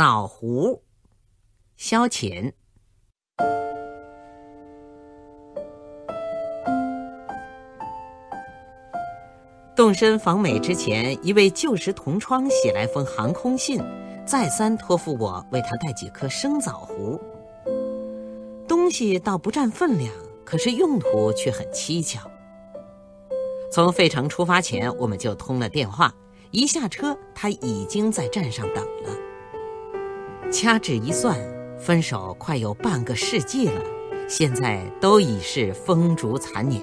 枣核，消遣。动身访美之前，一位旧时同窗写来封航空信，再三托付我为他带几颗生枣核。东西倒不占分量，可是用途却很蹊跷。从费城出发前，我们就通了电话，一下车他已经在站上等了。掐指一算，分手快有半个世纪了，现在都已是风烛残年。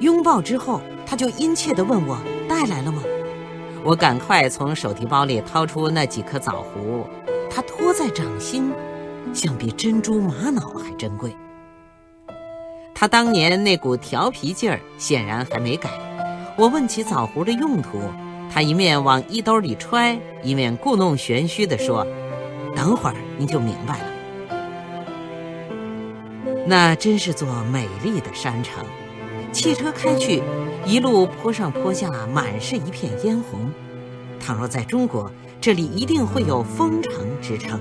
拥抱之后，他就殷切地问我带来了吗？我赶快从手提包里掏出那几颗枣核，他托在掌心，像比珍珠玛瑙还珍贵。他当年那股调皮劲儿显然还没改。我问起枣核的用途，他一面往衣兜里揣，一面故弄玄虚地说：“等会儿你就明白了。”那真是座美丽的山城。汽车开去，一路坡上坡下，满是一片嫣红。倘若在中国，这里一定会有风城之称。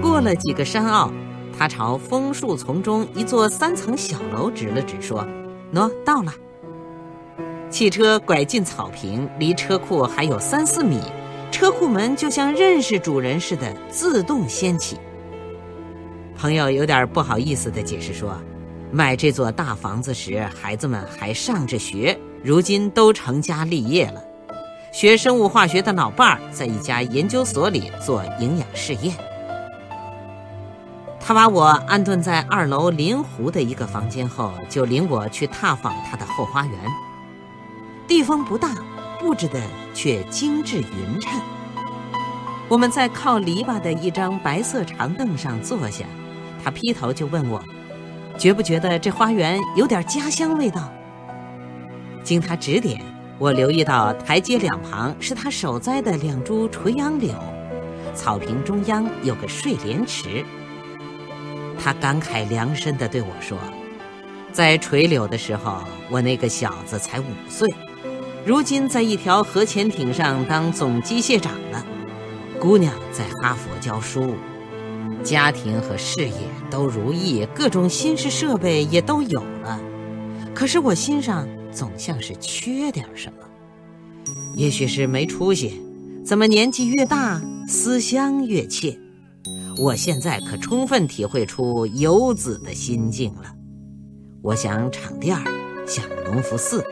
过了几个山坳，他朝枫树丛中一座三层小楼指了指，说：“喏，到了。”汽车拐进草坪，离车库还有三四米，车库门就像认识主人似的自动掀起。朋友有点不好意思地解释说。买这座大房子时，孩子们还上着学，如今都成家立业了。学生物化学的老伴儿在一家研究所里做营养试验。他把我安顿在二楼临湖的一个房间后，就领我去踏访他的后花园。地方不大，布置的却精致匀称。我们在靠篱笆的一张白色长凳上坐下，他劈头就问我。觉不觉得这花园有点家乡味道？经他指点，我留意到台阶两旁是他手栽的两株垂杨柳，草坪中央有个睡莲池。他感慨良深地对我说：“在垂柳的时候，我那个小子才五岁，如今在一条核潜艇上当总机械长了，姑娘在哈佛教书。”家庭和事业都如意，各种新式设备也都有了，可是我心上总像是缺点什么。也许是没出息，怎么年纪越大思乡越切？我现在可充分体会出游子的心境了。我想场店儿，想隆福寺，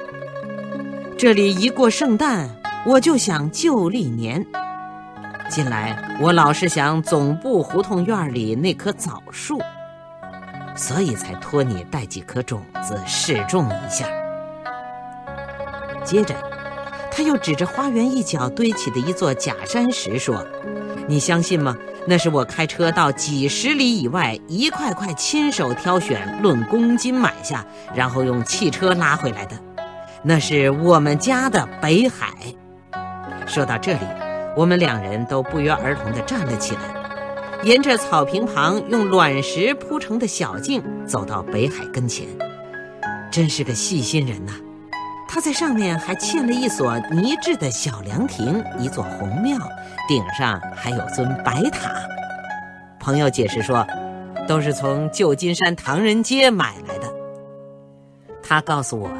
这里一过圣诞，我就想旧历年。近来我老是想总部胡同院里那棵枣树，所以才托你带几颗种子试种一下。接着，他又指着花园一角堆起的一座假山石说：“你相信吗？那是我开车到几十里以外，一块块亲手挑选，论公斤买下，然后用汽车拉回来的。那是我们家的北海。”说到这里。我们两人都不约而同地站了起来，沿着草坪旁用卵石铺成的小径走到北海跟前。真是个细心人呐！他在上面还嵌了一所泥制的小凉亭，一座红庙，顶上还有尊白塔。朋友解释说，都是从旧金山唐人街买来的。他告诉我，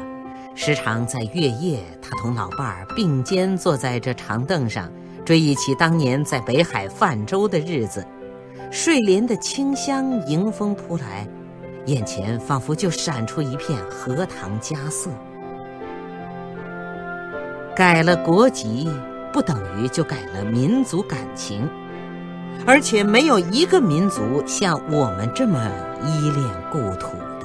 时常在月夜，他同老伴儿并肩坐在这长凳上。追忆起当年在北海泛舟的日子，睡莲的清香迎风扑来，眼前仿佛就闪出一片荷塘佳色。改了国籍，不等于就改了民族感情，而且没有一个民族像我们这么依恋故土的。